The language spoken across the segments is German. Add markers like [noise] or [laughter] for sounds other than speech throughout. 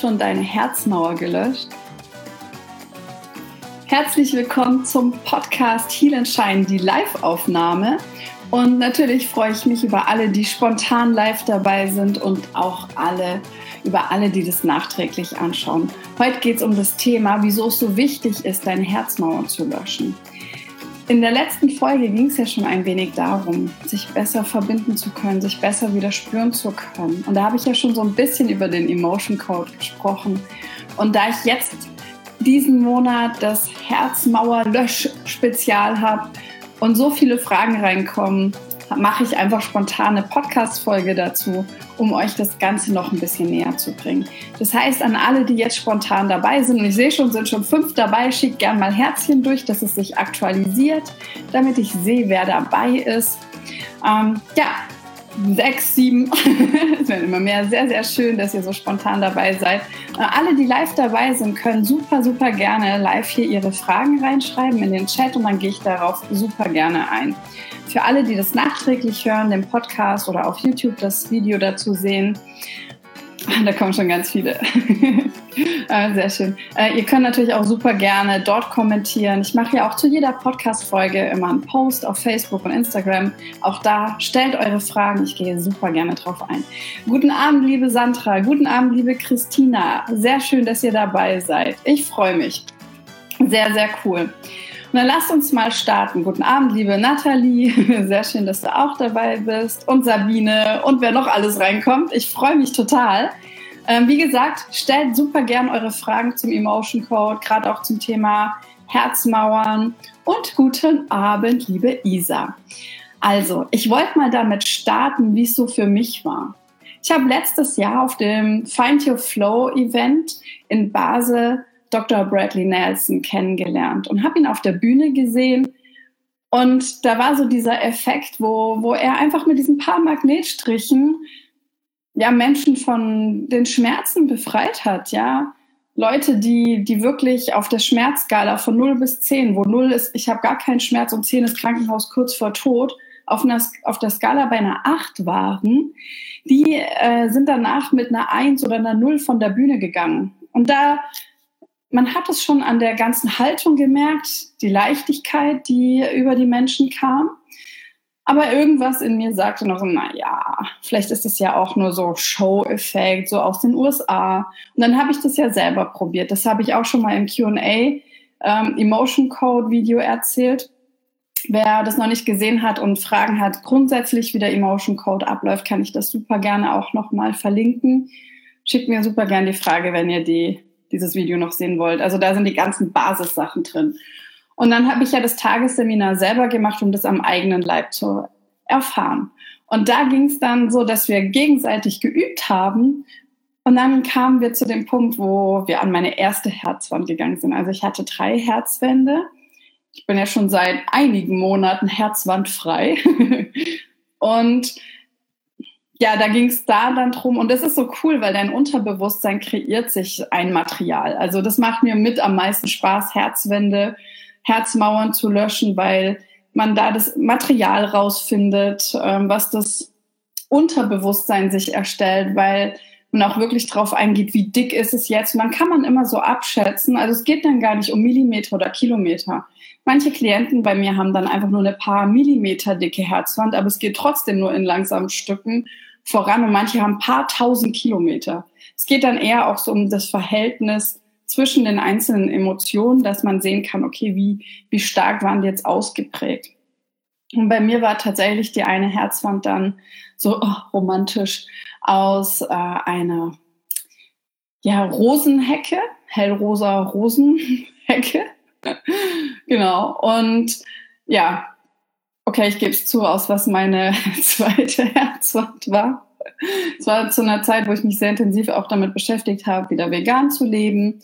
Schon deine Herzmauer gelöscht? Herzlich willkommen zum Podcast Heal and Shine, die Live-Aufnahme. Und natürlich freue ich mich über alle, die spontan live dabei sind und auch alle, über alle, die das nachträglich anschauen. Heute geht es um das Thema, wieso es so wichtig ist, deine Herzmauer zu löschen. In der letzten Folge ging es ja schon ein wenig darum, sich besser verbinden zu können, sich besser wieder spüren zu können. Und da habe ich ja schon so ein bisschen über den Emotion Code gesprochen. Und da ich jetzt diesen Monat das Herzmauer-Lösch-Spezial habe und so viele Fragen reinkommen, mache ich einfach spontan eine Podcast-Folge dazu, um euch das Ganze noch ein bisschen näher zu bringen. Das heißt, an alle, die jetzt spontan dabei sind, und ich sehe schon, sind schon fünf dabei, schickt gerne mal Herzchen durch, dass es sich aktualisiert, damit ich sehe, wer dabei ist. Ähm, ja, sechs, sieben. [laughs] es werden immer mehr. Sehr, sehr schön, dass ihr so spontan dabei seid. Äh, alle, die live dabei sind, können super, super gerne live hier ihre Fragen reinschreiben in den Chat und dann gehe ich darauf super gerne ein. Für alle, die das nachträglich hören, den Podcast oder auf YouTube das Video dazu sehen, da kommen schon ganz viele. [laughs] Ah, sehr schön. Äh, ihr könnt natürlich auch super gerne dort kommentieren. Ich mache ja auch zu jeder Podcast-Folge immer einen Post auf Facebook und Instagram. Auch da stellt eure Fragen. Ich gehe super gerne drauf ein. Guten Abend, liebe Sandra. Guten Abend, liebe Christina. Sehr schön, dass ihr dabei seid. Ich freue mich. Sehr, sehr cool. Dann lasst uns mal starten. Guten Abend, liebe Nathalie. [laughs] Sehr schön, dass du auch dabei bist. Und Sabine und wer noch alles reinkommt. Ich freue mich total. Ähm, wie gesagt, stellt super gern eure Fragen zum Emotion Code, gerade auch zum Thema Herzmauern. Und guten Abend, liebe Isa. Also, ich wollte mal damit starten, wie es so für mich war. Ich habe letztes Jahr auf dem Find Your Flow Event in Basel Dr. Bradley Nelson kennengelernt und habe ihn auf der Bühne gesehen. Und da war so dieser Effekt, wo, wo er einfach mit diesen paar Magnetstrichen ja, Menschen von den Schmerzen befreit hat, ja. Leute, die, die wirklich auf der Schmerzskala von 0 bis 10, wo 0 ist, ich habe gar keinen Schmerz und 10 ist Krankenhaus kurz vor Tod, auf, einer, auf der Skala bei einer 8 waren, die äh, sind danach mit einer 1 oder einer 0 von der Bühne gegangen. Und da, man hat es schon an der ganzen Haltung gemerkt, die Leichtigkeit, die über die Menschen kam. Aber irgendwas in mir sagte noch, na ja, vielleicht ist es ja auch nur so Show-Effekt, so aus den USA. Und dann habe ich das ja selber probiert. Das habe ich auch schon mal im Q&A ähm, Emotion Code Video erzählt. Wer das noch nicht gesehen hat und Fragen hat, grundsätzlich wie der Emotion Code abläuft, kann ich das super gerne auch noch mal verlinken. Schickt mir super gerne die Frage, wenn ihr die, dieses Video noch sehen wollt. Also da sind die ganzen Basissachen drin. Und dann habe ich ja das Tagesseminar selber gemacht, um das am eigenen Leib zu erfahren. Und da ging es dann so, dass wir gegenseitig geübt haben. Und dann kamen wir zu dem Punkt, wo wir an meine erste Herzwand gegangen sind. Also ich hatte drei Herzwände. Ich bin ja schon seit einigen Monaten herzwandfrei. [laughs] und ja, da ging es da dann drum. Und das ist so cool, weil dein Unterbewusstsein kreiert sich ein Material. Also das macht mir mit am meisten Spaß, Herzwände Herzmauern zu löschen, weil man da das Material rausfindet, ähm, was das Unterbewusstsein sich erstellt, weil man auch wirklich drauf eingeht, wie dick ist es jetzt. Und dann kann man immer so abschätzen. Also es geht dann gar nicht um Millimeter oder Kilometer. Manche Klienten bei mir haben dann einfach nur eine paar Millimeter dicke Herzwand, aber es geht trotzdem nur in langsamen Stücken voran und manche haben ein paar tausend Kilometer. Es geht dann eher auch so um das Verhältnis zwischen den einzelnen Emotionen, dass man sehen kann, okay, wie, wie stark waren die jetzt ausgeprägt. Und bei mir war tatsächlich die eine Herzwand dann so oh, romantisch aus äh, einer ja, Rosenhecke, hellrosa Rosenhecke. [laughs] genau. Und ja, okay, ich gebe es zu, aus was meine [laughs] zweite Herzwand war. Es war zu einer Zeit, wo ich mich sehr intensiv auch damit beschäftigt habe, wieder vegan zu leben.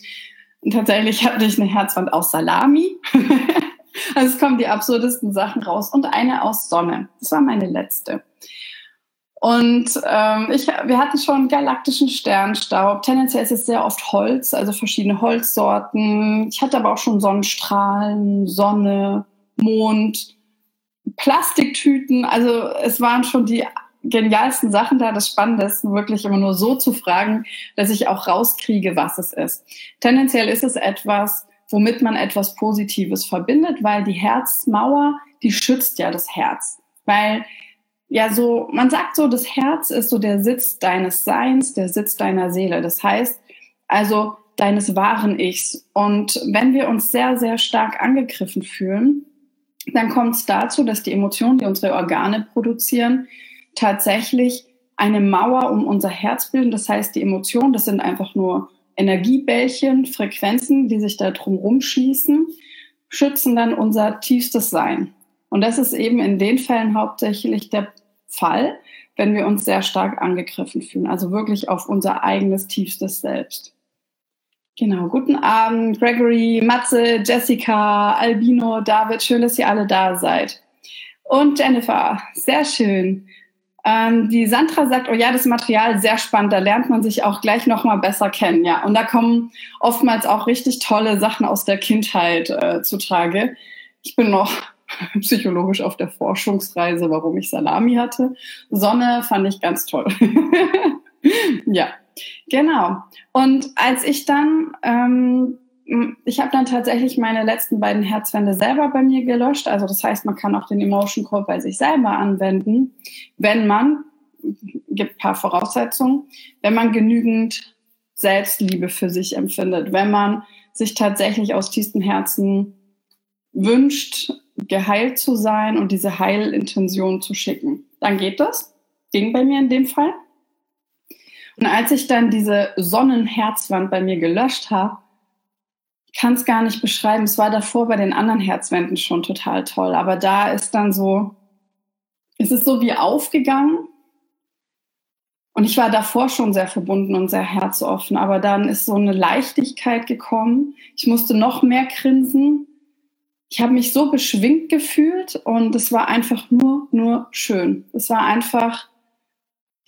Und tatsächlich hatte ich eine Herzwand aus Salami. [laughs] also es kommen die absurdesten Sachen raus. Und eine aus Sonne. Das war meine letzte. Und ähm, ich, wir hatten schon galaktischen Sternstaub. Tendenziell ist es sehr oft Holz, also verschiedene Holzsorten. Ich hatte aber auch schon Sonnenstrahlen, Sonne, Mond, Plastiktüten. Also es waren schon die genialsten Sachen da. Das Spannende wirklich immer nur so zu fragen, dass ich auch rauskriege, was es ist. Tendenziell ist es etwas, womit man etwas Positives verbindet, weil die Herzmauer, die schützt ja das Herz. Weil ja so, man sagt so, das Herz ist so der Sitz deines Seins, der Sitz deiner Seele. Das heißt, also deines wahren Ichs. Und wenn wir uns sehr, sehr stark angegriffen fühlen, dann kommt es dazu, dass die Emotionen, die unsere Organe produzieren, tatsächlich eine Mauer um unser Herz bilden. Das heißt, die Emotionen, das sind einfach nur Energiebällchen, Frequenzen, die sich da drum rumschließen, schützen dann unser tiefstes Sein. Und das ist eben in den Fällen hauptsächlich der Fall, wenn wir uns sehr stark angegriffen fühlen, also wirklich auf unser eigenes tiefstes Selbst. Genau, guten Abend, Gregory, Matze, Jessica, Albino, David, schön, dass ihr alle da seid. Und Jennifer, sehr schön. Ähm, die Sandra sagt, oh ja, das Material sehr spannend, da lernt man sich auch gleich nochmal besser kennen, ja. Und da kommen oftmals auch richtig tolle Sachen aus der Kindheit äh, zutage. Ich bin noch [laughs] psychologisch auf der Forschungsreise, warum ich Salami hatte. Sonne fand ich ganz toll. [laughs] ja, genau. Und als ich dann, ähm, ich habe dann tatsächlich meine letzten beiden Herzwände selber bei mir gelöscht. Also das heißt, man kann auch den Emotion Code bei sich selber anwenden, wenn man, gibt paar Voraussetzungen, wenn man genügend Selbstliebe für sich empfindet, wenn man sich tatsächlich aus tiefstem Herzen wünscht, geheilt zu sein und diese Heilintention zu schicken. Dann geht das. Ging bei mir in dem Fall. Und als ich dann diese Sonnenherzwand bei mir gelöscht habe, kann es gar nicht beschreiben. Es war davor bei den anderen Herzwänden schon total toll. Aber da ist dann so, es ist so wie aufgegangen. Und ich war davor schon sehr verbunden und sehr herzoffen. Aber dann ist so eine Leichtigkeit gekommen. Ich musste noch mehr grinsen ich habe mich so beschwingt gefühlt und es war einfach nur, nur schön. Es war einfach,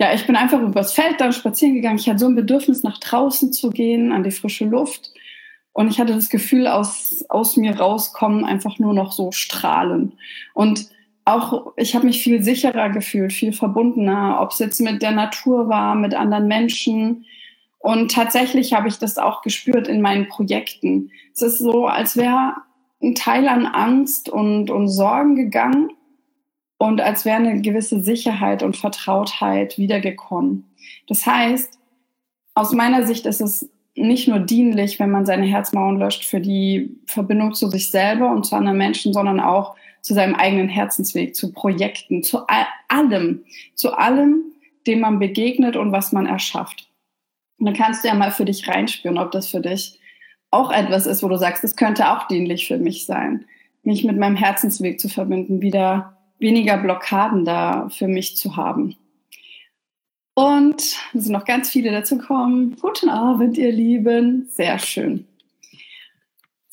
ja, ich bin einfach übers Feld dann spazieren gegangen. Ich hatte so ein Bedürfnis, nach draußen zu gehen, an die frische Luft. Und ich hatte das Gefühl, aus, aus mir rauskommen, einfach nur noch so strahlen. Und auch, ich habe mich viel sicherer gefühlt, viel verbundener, ob es jetzt mit der Natur war, mit anderen Menschen. Und tatsächlich habe ich das auch gespürt in meinen Projekten. Es ist so, als wäre ein Teil an Angst und, und Sorgen gegangen und als wäre eine gewisse Sicherheit und Vertrautheit wiedergekommen. Das heißt, aus meiner Sicht ist es nicht nur dienlich, wenn man seine Herzmauern löscht für die Verbindung zu sich selber und zu anderen Menschen, sondern auch zu seinem eigenen Herzensweg, zu Projekten, zu allem, zu allem, dem man begegnet und was man erschafft. Und dann kannst du ja mal für dich reinspüren, ob das für dich auch etwas ist, wo du sagst, es könnte auch dienlich für mich sein, mich mit meinem Herzensweg zu verbinden, wieder weniger Blockaden da für mich zu haben. Und es sind noch ganz viele dazu kommen. Guten Abend, ihr Lieben. Sehr schön.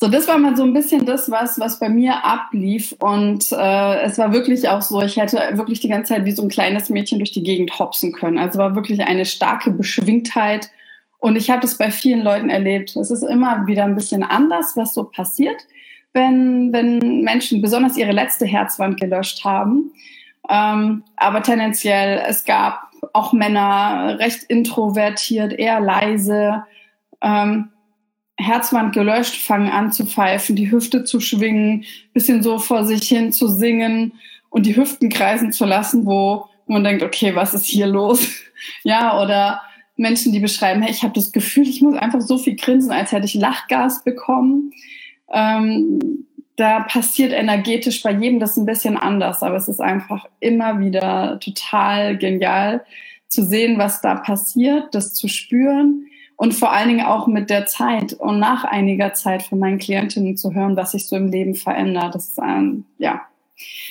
So, das war mal so ein bisschen das, was, was bei mir ablief. Und äh, es war wirklich auch so, ich hätte wirklich die ganze Zeit wie so ein kleines Mädchen durch die Gegend hopsen können. Also war wirklich eine starke Beschwingtheit und ich habe das bei vielen Leuten erlebt. Es ist immer wieder ein bisschen anders, was so passiert, wenn, wenn Menschen besonders ihre letzte Herzwand gelöscht haben. Ähm, aber tendenziell, es gab auch Männer recht introvertiert, eher leise, ähm, Herzwand gelöscht, fangen an zu pfeifen, die Hüfte zu schwingen, bisschen so vor sich hin zu singen und die Hüften kreisen zu lassen, wo man denkt, okay, was ist hier los? [laughs] ja, oder Menschen, die beschreiben, hey, ich habe das Gefühl, ich muss einfach so viel grinsen, als hätte ich Lachgas bekommen. Ähm, da passiert energetisch bei jedem das ein bisschen anders, aber es ist einfach immer wieder total genial zu sehen, was da passiert, das zu spüren und vor allen Dingen auch mit der Zeit und nach einiger Zeit von meinen Klientinnen zu hören, was sich so im Leben verändert. Das ist ein, ja,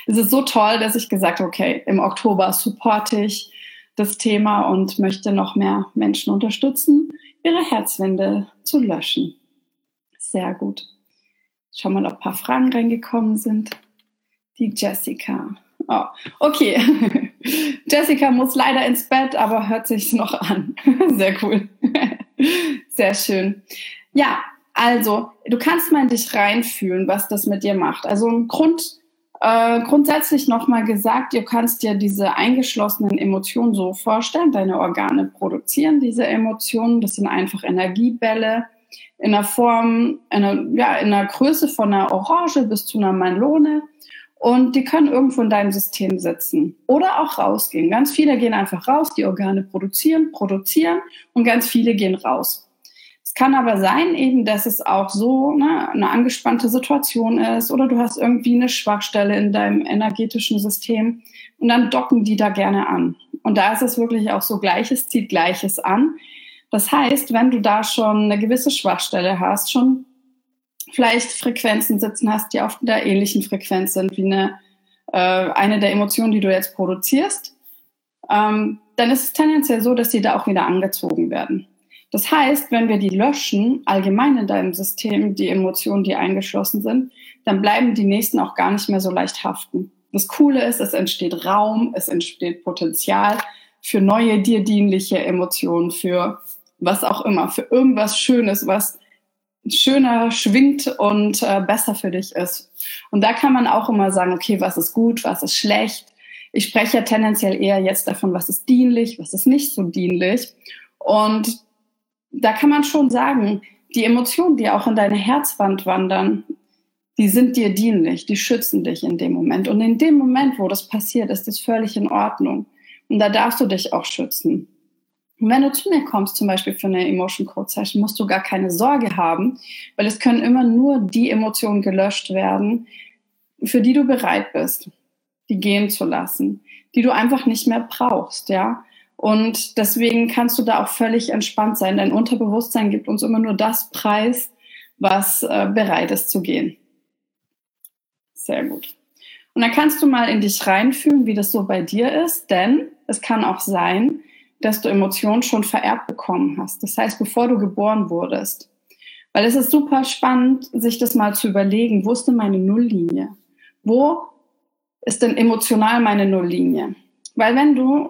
es ist so toll, dass ich gesagt habe, okay, im Oktober supporte ich das Thema und möchte noch mehr Menschen unterstützen, ihre Herzwände zu löschen. Sehr gut. Schau mal, ob ein paar Fragen reingekommen sind. Die Jessica. Oh, okay. [laughs] Jessica muss leider ins Bett, aber hört sich's noch an. [laughs] Sehr cool. [laughs] Sehr schön. Ja, also, du kannst mal in dich reinfühlen, was das mit dir macht. Also ein Grund, Äh, grundsätzlich nochmal gesagt, du kannst dir diese eingeschlossenen Emotionen so vorstellen. Deine Organe produzieren diese Emotionen. Das sind einfach Energiebälle in der Form, in einer, ja, in einer Größe von einer Orange bis zu einer Melone. Und die können irgendwo in deinem System sitzen oder auch rausgehen. Ganz viele gehen einfach raus, die Organe produzieren, produzieren und ganz viele gehen raus. Es kann aber sein eben, dass es auch so ne, eine angespannte Situation ist oder du hast irgendwie eine Schwachstelle in deinem energetischen System und dann docken die da gerne an. Und da ist es wirklich auch so, Gleiches zieht Gleiches an. Das heißt, wenn du da schon eine gewisse Schwachstelle hast, schon vielleicht Frequenzen sitzen hast, die auf der ähnlichen Frequenz sind wie eine, äh, eine der Emotionen, die du jetzt produzierst, ähm, dann ist es tendenziell so, dass die da auch wieder angezogen werden. Das heißt, wenn wir die löschen, allgemein in deinem System, die Emotionen, die eingeschlossen sind, dann bleiben die nächsten auch gar nicht mehr so leicht haften. Das Coole ist, es entsteht Raum, es entsteht Potenzial für neue dir dienliche Emotionen, für was auch immer, für irgendwas Schönes, was schöner schwingt und äh, besser für dich ist. Und da kann man auch immer sagen, okay, was ist gut, was ist schlecht. Ich spreche ja tendenziell eher jetzt davon, was ist dienlich, was ist nicht so dienlich. Und da kann man schon sagen, die Emotionen, die auch in deine Herzwand wandern, die sind dir dienlich, die schützen dich in dem Moment. Und in dem Moment, wo das passiert, ist das völlig in Ordnung. Und da darfst du dich auch schützen. Und wenn du zu mir kommst, zum Beispiel für eine Emotion Code Session, musst du gar keine Sorge haben, weil es können immer nur die Emotionen gelöscht werden, für die du bereit bist, die gehen zu lassen, die du einfach nicht mehr brauchst, ja. Und deswegen kannst du da auch völlig entspannt sein. Dein Unterbewusstsein gibt uns immer nur das Preis, was äh, bereit ist zu gehen. Sehr gut. Und dann kannst du mal in dich reinfühlen, wie das so bei dir ist, denn es kann auch sein, dass du Emotionen schon vererbt bekommen hast. Das heißt, bevor du geboren wurdest. Weil es ist super spannend, sich das mal zu überlegen, wo ist denn meine Nulllinie? Wo ist denn emotional meine Nulllinie? Weil wenn du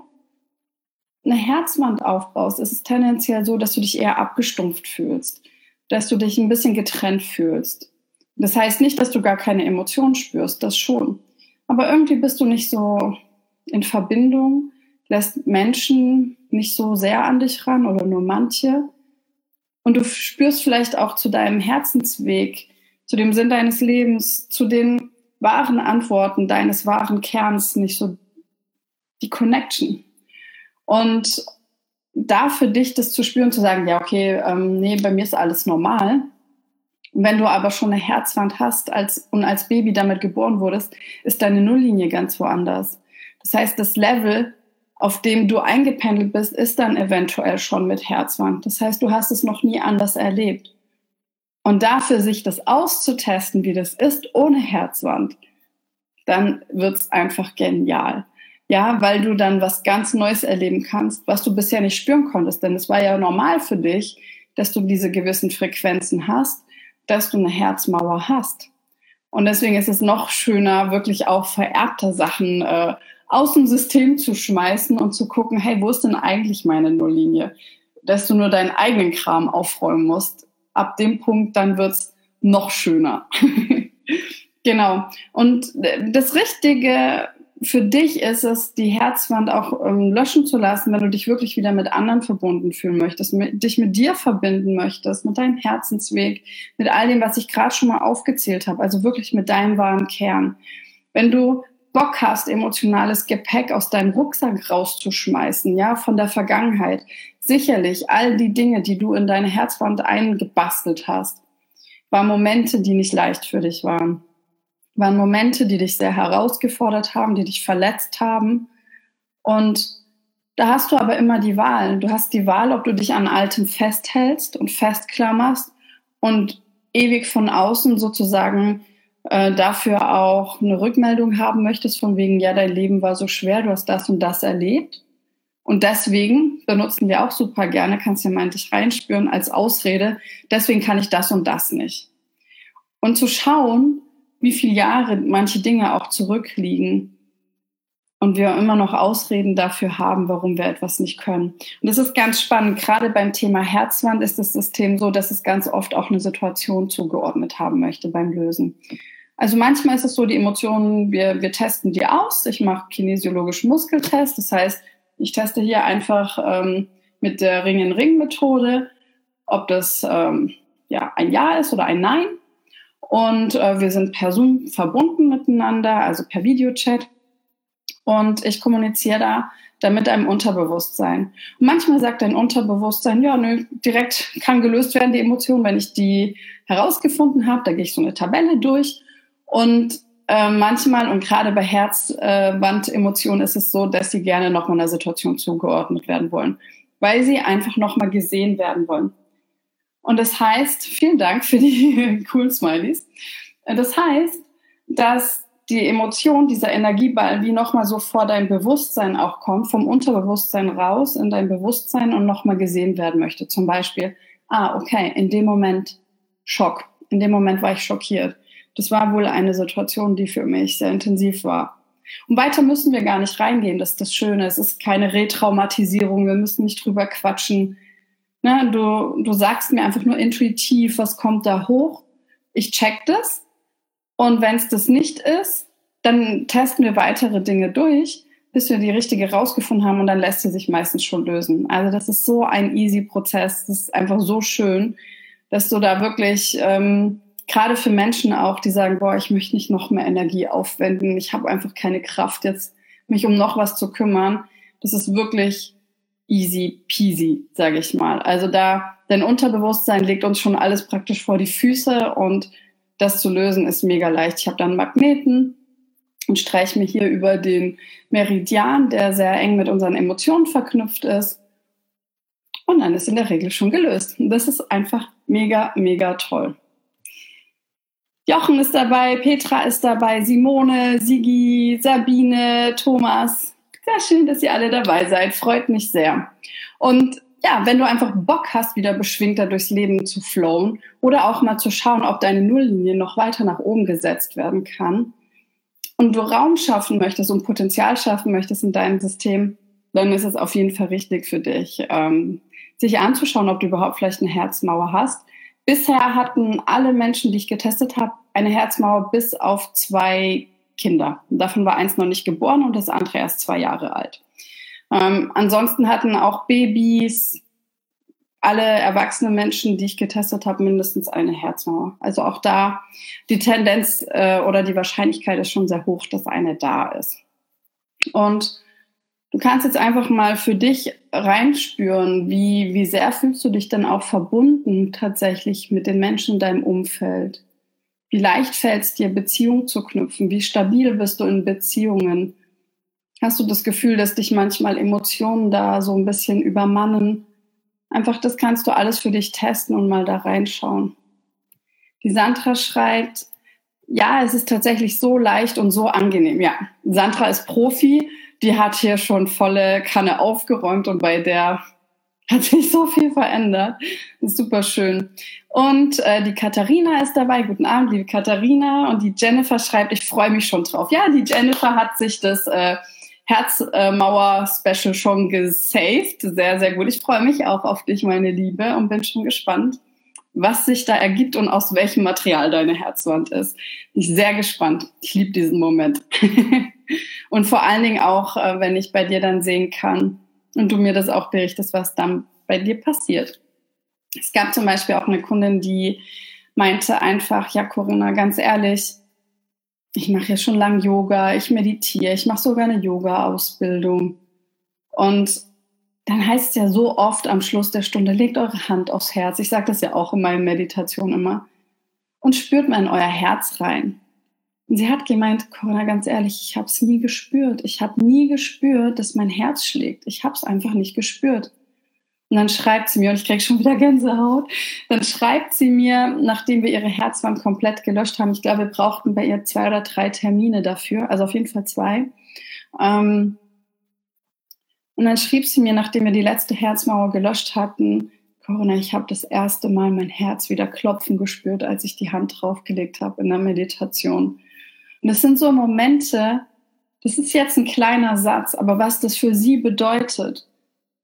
eine Herzwand aufbaust, ist es tendenziell so, dass du dich eher abgestumpft fühlst, dass du dich ein bisschen getrennt fühlst. Das heißt nicht, dass du gar keine Emotionen spürst, das schon. Aber irgendwie bist du nicht so in Verbindung, lässt Menschen nicht so sehr an dich ran oder nur manche. Und du spürst vielleicht auch zu deinem Herzensweg, zu dem Sinn deines Lebens, zu den wahren Antworten deines wahren Kerns nicht so die Connection. Und da für dich das zu spüren, zu sagen, ja, okay, ähm, nee, bei mir ist alles normal. Wenn du aber schon eine Herzwand hast als, und als Baby damit geboren wurdest, ist deine Nulllinie ganz woanders. Das heißt, das Level auf dem du eingependelt bist, ist dann eventuell schon mit Herzwand. Das heißt, du hast es noch nie anders erlebt. Und dafür sich das auszutesten, wie das ist ohne Herzwand, dann wird's einfach genial. Ja, weil du dann was ganz Neues erleben kannst, was du bisher nicht spüren konntest. Denn es war ja normal für dich, dass du diese gewissen Frequenzen hast, dass du eine Herzmauer hast. Und deswegen ist es noch schöner, wirklich auch vererbte Sachen äh, aus dem System zu schmeißen und zu gucken, hey, wo ist denn eigentlich meine Nulllinie? Dass du nur deinen eigenen Kram aufräumen musst. Ab dem Punkt, dann wird's noch schöner. [laughs] genau. Und das Richtige für dich ist es, die Herzwand auch ähm, löschen zu lassen, wenn du dich wirklich wieder mit anderen verbunden fühlen möchtest, mit, dich mit dir verbinden möchtest, mit deinem Herzensweg, mit all dem, was ich gerade schon mal aufgezählt habe, also wirklich mit deinem wahren Kern. Wenn du Bock hast, emotionales Gepäck aus deinem Rucksack rauszuschmeißen, ja, von der Vergangenheit. Sicherlich all die Dinge, die du in deine Herzwand eingebastelt hast, waren Momente, die nicht leicht für dich waren. Waren Momente, die dich sehr herausgefordert haben, die dich verletzt haben. Und da hast du aber immer die Wahl. Du hast die Wahl, ob du dich an Altem festhältst und festklammerst und ewig von außen sozusagen äh, dafür auch eine Rückmeldung haben möchtest, von wegen, ja, dein Leben war so schwer, du hast das und das erlebt. Und deswegen benutzen wir auch super gerne, kannst du ja mal dich reinspüren als Ausrede, deswegen kann ich das und das nicht. Und zu schauen, wie viele Jahre manche Dinge auch zurückliegen und wir immer noch Ausreden dafür haben, warum wir etwas nicht können. Und das ist ganz spannend. Gerade beim Thema Herzwand ist das System so, dass es ganz oft auch eine Situation zugeordnet haben möchte beim Lösen. Also manchmal ist es so, die Emotionen, wir, wir testen die aus. Ich mache kinesiologischen Muskeltest. Das heißt, ich teste hier einfach ähm, mit der Ring-in-Ring-Methode, ob das ähm, ja, ein Ja ist oder ein Nein. Und äh, wir sind per Zoom verbunden miteinander, also per Videochat. Und ich kommuniziere da dann mit deinem Unterbewusstsein. Und manchmal sagt dein Unterbewusstsein, ja, nö, direkt kann gelöst werden, die Emotion, wenn ich die herausgefunden habe. Da gehe ich so eine Tabelle durch und äh, manchmal und gerade bei Herzwandemotionen äh, ist es so, dass sie gerne nochmal einer Situation zugeordnet werden wollen, weil sie einfach nochmal gesehen werden wollen. Und das heißt, vielen Dank für die [laughs] coolen Smileys. Das heißt, dass die Emotion, dieser Energieball, wie nochmal so vor dein Bewusstsein auch kommt, vom Unterbewusstsein raus in dein Bewusstsein und nochmal gesehen werden möchte. Zum Beispiel, ah, okay, in dem Moment Schock. In dem Moment war ich schockiert das war wohl eine Situation, die für mich sehr intensiv war. Und weiter müssen wir gar nicht reingehen, das ist das Schöne. Es ist keine Retraumatisierung, wir müssen nicht drüber quatschen. Ne, du, du sagst mir einfach nur intuitiv, was kommt da hoch. Ich check das. Und wenn es das nicht ist, dann testen wir weitere Dinge durch, bis wir die richtige rausgefunden haben und dann lässt sie sich meistens schon lösen. Also das ist so ein easy Prozess. Das ist einfach so schön, dass du da wirklich ähm, gerade für Menschen auch, die sagen, boah, ich möchte nicht noch mehr Energie aufwenden, ich habe einfach keine Kraft jetzt, mich um noch was zu kümmern. Das ist wirklich easy peasy, sage ich mal. Also da, dein Unterbewusstsein legt uns schon alles praktisch vor die Füße und das zu lösen ist mega leicht. Ich habe dann Magneten und streiche mir hier über den Meridian, der sehr eng mit unseren Emotionen verknüpft ist. Und dann ist in der Regel schon gelöst. Und das ist einfach mega, mega toll. Jochen ist dabei, Petra ist dabei, Simone, Sigi, Sabine, Thomas. Sehr schön, dass ihr alle dabei seid. Freut mich sehr. Und ja, wenn du einfach Bock hast, wieder beschwingter durchs Leben zu flowen oder auch mal zu schauen, ob deine Nulllinie noch weiter nach oben gesetzt werden kann und du Raum schaffen möchtest und Potenzial schaffen möchtest in deinem System, dann ist es auf jeden Fall richtig für dich, ähm, sich anzuschauen, ob du überhaupt vielleicht eine Herzmauer hast Bisher hatten alle Menschen, die ich getestet habe, eine Herzmauer bis auf zwei Kinder. Davon war eins noch nicht geboren und das andere erst zwei Jahre alt. Ähm, ansonsten hatten auch Babys, alle erwachsenen Menschen, die ich getestet habe, mindestens eine Herzmauer. Also auch da die Tendenz äh, oder die Wahrscheinlichkeit ist schon sehr hoch, dass eine da ist. Und Du kannst jetzt einfach mal für dich reinspüren, wie, wie sehr fühlst du dich dann auch verbunden tatsächlich mit den Menschen in deinem Umfeld? Wie leicht fällt es dir, Beziehungen zu knüpfen? Wie stabil bist du in Beziehungen? Hast du das Gefühl, dass dich manchmal Emotionen da so ein bisschen übermannen? Einfach, das kannst du alles für dich testen und mal da reinschauen. Die Sandra schreibt, ja, es ist tatsächlich so leicht und so angenehm. Ja, Sandra ist Profi die hat hier schon volle Kanne aufgeräumt und bei der hat sich so viel verändert. Super schön. Und äh, die Katharina ist dabei. Guten Abend, liebe Katharina. Und die Jennifer schreibt, ich freue mich schon drauf. Ja, die Jennifer hat sich das äh, Herzmauer-Special schon gesaved. Sehr, sehr gut. Ich freue mich auch auf dich, meine Liebe, und bin schon gespannt, was sich da ergibt und aus welchem Material deine Herzwand ist. Ich bin sehr gespannt. Ich liebe diesen Moment. [laughs] und vor allen Dingen auch, äh, wenn ich bei dir dann sehen kann und du mir das auch berichtest, was dann bei dir passiert. Es gab zum Beispiel auch eine Kundin, die meinte einfach, ja Corinna, ganz ehrlich, ich mache ja schon lange Yoga, ich meditiere, ich mache sogar eine Yoga-Ausbildung. Und dann heißt es ja so oft am Schluss der Stunde, legt eure Hand aufs Herz. Ich sage das ja auch in meinen Meditationen immer. Und spürt mal in euer Herz rein. Und sie hat gemeint, Corinna, ganz ehrlich, ich habe es nie gespürt. Ich habe nie gespürt, dass mein Herz schlägt. Ich habe es einfach nicht gespürt. Und dann schreibt sie mir, und ich kriege schon wieder Gänsehaut, dann schreibt sie mir, nachdem wir ihre Herzwand komplett gelöscht haben, ich glaube, wir brauchten bei ihr zwei oder drei Termine dafür, also auf jeden Fall zwei. Ähm, und dann schrieb sie mir, nachdem wir die letzte Herzmauer gelöscht hatten, Corinna, ich habe das erste Mal mein Herz wieder klopfen gespürt, als ich die Hand draufgelegt habe in der Meditation. Und das sind so Momente, das ist jetzt ein kleiner Satz, aber was das für sie bedeutet,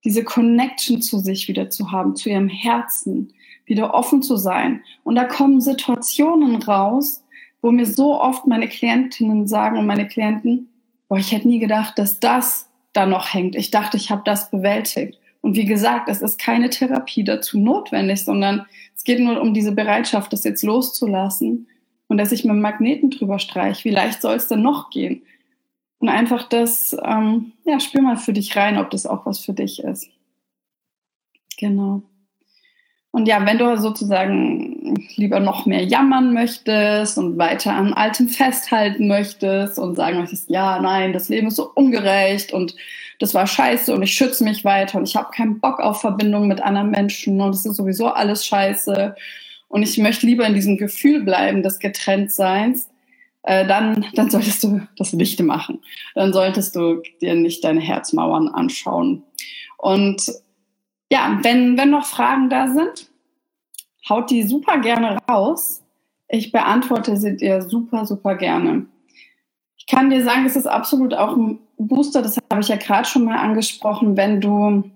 diese Connection zu sich wieder zu haben, zu ihrem Herzen, wieder offen zu sein. Und da kommen Situationen raus, wo mir so oft meine Klientinnen sagen und meine Klienten, boah, ich hätte nie gedacht, dass das da noch hängt. Ich dachte, ich habe das bewältigt. Und wie gesagt, es ist keine Therapie dazu notwendig, sondern es geht nur um diese Bereitschaft, das jetzt loszulassen und dass ich mit Magneten drüber streiche. Wie leicht soll es denn noch gehen? Und einfach das, ähm, ja, spür mal für dich rein, ob das auch was für dich ist. Genau. Und ja, wenn du sozusagen lieber noch mehr jammern möchtest und weiter an Altem festhalten möchtest und sagen möchtest, ja, nein, das Leben ist so ungerecht und das war scheiße und ich schütze mich weiter und ich habe keinen Bock auf Verbindung mit anderen Menschen und es ist sowieso alles scheiße und ich möchte lieber in diesem Gefühl bleiben des Getrenntseins, äh, dann, dann solltest du das nicht machen. Dann solltest du dir nicht deine Herzmauern anschauen. Und ja, wenn, wenn noch Fragen da sind, haut die super gerne raus. Ich beantworte sie dir super, super gerne. Ich kann dir sagen, es ist absolut auch ein Booster, das habe ich ja gerade schon mal angesprochen, wenn du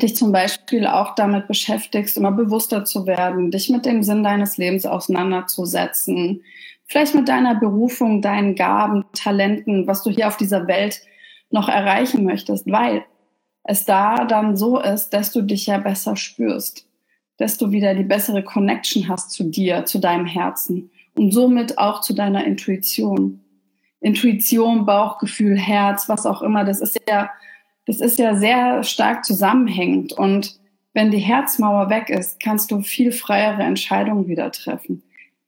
dich zum Beispiel auch damit beschäftigst, immer bewusster zu werden, dich mit dem Sinn deines Lebens auseinanderzusetzen, vielleicht mit deiner Berufung, deinen Gaben, Talenten, was du hier auf dieser Welt noch erreichen möchtest, weil es da dann so ist, dass du dich ja besser spürst, dass du wieder die bessere Connection hast zu dir, zu deinem Herzen und somit auch zu deiner Intuition. Intuition, Bauchgefühl, Herz, was auch immer, das ist ja, das ist ja sehr stark zusammenhängend und wenn die Herzmauer weg ist, kannst du viel freiere Entscheidungen wieder treffen.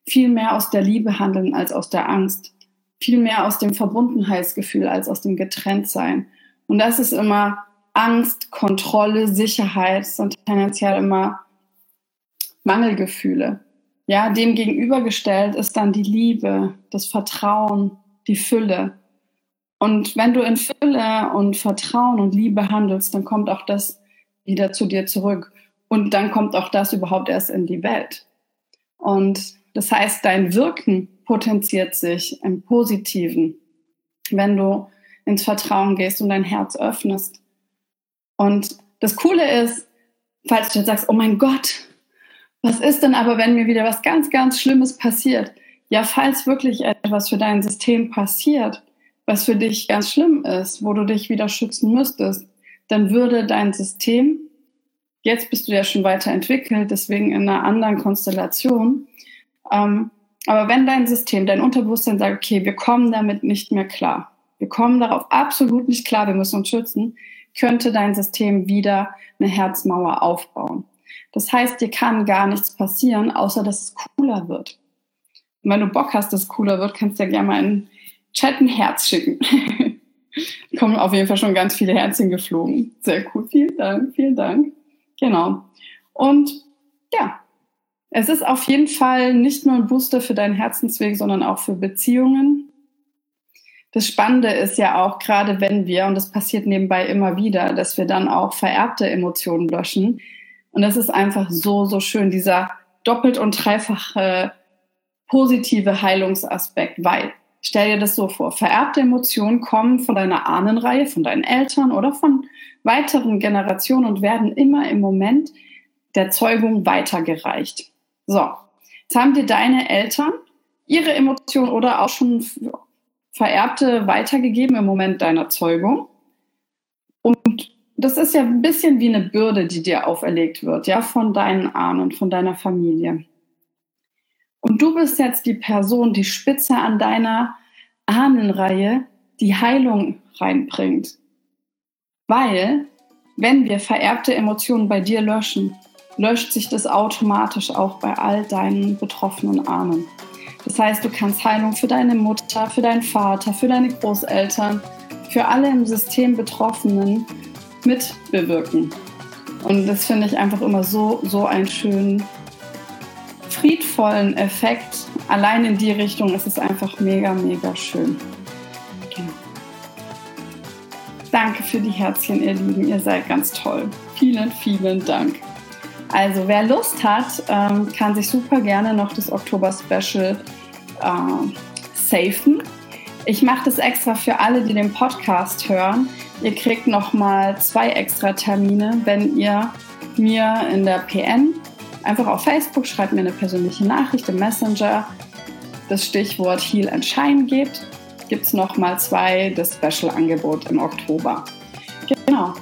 Viel mehr aus der Liebe handeln als aus der Angst. Viel mehr aus dem Verbundenheitsgefühl als aus dem Getrenntsein. Und das ist immer Angst, Kontrolle, Sicherheit sind tendenziell immer Mangelgefühle. Ja, dem gegenübergestellt ist dann die Liebe, das Vertrauen, die Fülle. Und wenn du in Fülle und Vertrauen und Liebe handelst, dann kommt auch das wieder zu dir zurück. Und dann kommt auch das überhaupt erst in die Welt. Und das heißt, dein Wirken potenziert sich im Positiven, wenn du ins Vertrauen gehst und dein Herz öffnest. Und das Coole ist, falls du jetzt sagst, oh mein Gott, was ist denn aber, wenn mir wieder was ganz, ganz Schlimmes passiert? Ja, falls wirklich etwas für dein System passiert, was für dich ganz schlimm ist, wo du dich wieder schützen müsstest, dann würde dein System, jetzt bist du ja schon weiterentwickelt, deswegen in einer anderen Konstellation, ähm, aber wenn dein System, dein Unterbewusstsein sagt, okay, wir kommen damit nicht mehr klar, wir kommen darauf absolut nicht klar, wir müssen uns schützen, könnte dein System wieder eine Herzmauer aufbauen. Das heißt, dir kann gar nichts passieren, außer dass es cooler wird. Und wenn du Bock hast, dass es cooler wird, kannst du ja gerne mal in Chat ein Herz schicken. [laughs] Kommen auf jeden Fall schon ganz viele Herzchen geflogen. Sehr cool. Vielen Dank, vielen Dank. Genau. Und ja, es ist auf jeden Fall nicht nur ein Booster für deinen Herzensweg, sondern auch für Beziehungen, das Spannende ist ja auch, gerade wenn wir, und das passiert nebenbei immer wieder, dass wir dann auch vererbte Emotionen löschen. Und das ist einfach so, so schön, dieser doppelt und dreifache positive Heilungsaspekt, weil, stell dir das so vor, vererbte Emotionen kommen von deiner Ahnenreihe, von deinen Eltern oder von weiteren Generationen und werden immer im Moment der Zeugung weitergereicht. So, jetzt haben dir deine Eltern ihre Emotionen oder auch schon Vererbte weitergegeben im Moment deiner Zeugung. Und das ist ja ein bisschen wie eine Bürde, die dir auferlegt wird, ja, von deinen Ahnen, von deiner Familie. Und du bist jetzt die Person, die Spitze an deiner Ahnenreihe, die Heilung reinbringt. Weil, wenn wir vererbte Emotionen bei dir löschen, löscht sich das automatisch auch bei all deinen betroffenen Ahnen. Das heißt, du kannst Heilung für deine Mutter, für deinen Vater, für deine Großeltern, für alle im System Betroffenen mitbewirken. Und das finde ich einfach immer so, so einen schönen, friedvollen Effekt. Allein in die Richtung ist es einfach mega, mega schön. Danke für die Herzchen, ihr Lieben. Ihr seid ganz toll. Vielen, vielen Dank. Also wer Lust hat, ähm, kann sich super gerne noch das Oktober-Special äh, safen. Ich mache das extra für alle, die den Podcast hören. Ihr kriegt nochmal zwei extra Termine, wenn ihr mir in der PN einfach auf Facebook schreibt mir eine persönliche Nachricht im Messenger das Stichwort Heal and Shine gebt, gibt es nochmal zwei das Special-Angebot im Oktober. Genau.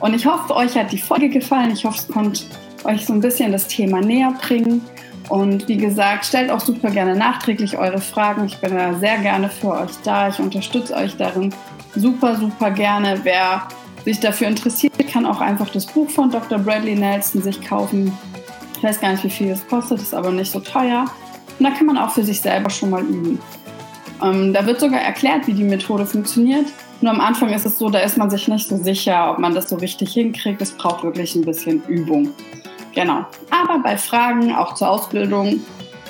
Und ich hoffe, euch hat die Folge gefallen. Ich hoffe, es konnte euch so ein bisschen das Thema näher bringen. Und wie gesagt, stellt auch super gerne nachträglich eure Fragen. Ich bin da sehr gerne für euch da. Ich unterstütze euch darin super, super gerne. Wer sich dafür interessiert, kann auch einfach das Buch von Dr. Bradley Nelson sich kaufen. Ich weiß gar nicht, wie viel es kostet, ist aber nicht so teuer. Und da kann man auch für sich selber schon mal üben. Ähm, da wird sogar erklärt, wie die Methode funktioniert. Nur am Anfang ist es so, da ist man sich nicht so sicher, ob man das so richtig hinkriegt. Es braucht wirklich ein bisschen Übung. Genau. Aber bei Fragen, auch zur Ausbildung,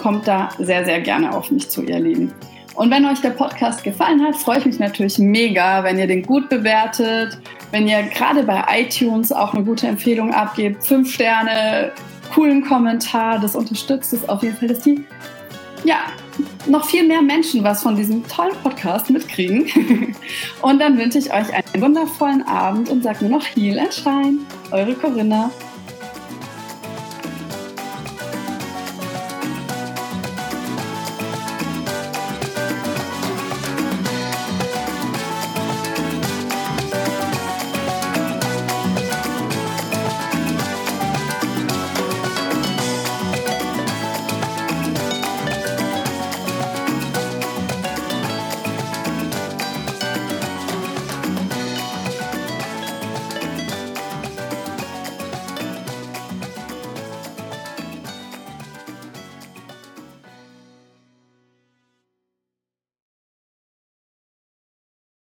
kommt da sehr, sehr gerne auf mich zu, ihr Lieben. Und wenn euch der Podcast gefallen hat, freue ich mich natürlich mega, wenn ihr den gut bewertet, wenn ihr gerade bei iTunes auch eine gute Empfehlung abgebt, fünf Sterne, coolen Kommentar, das unterstützt es auf jeden Fall, dass die ja noch viel mehr Menschen was von diesem tollen Podcast mitkriegen. [laughs] und dann wünsche ich euch einen wundervollen Abend und sage nur noch Heal and Shine. Eure Corinna.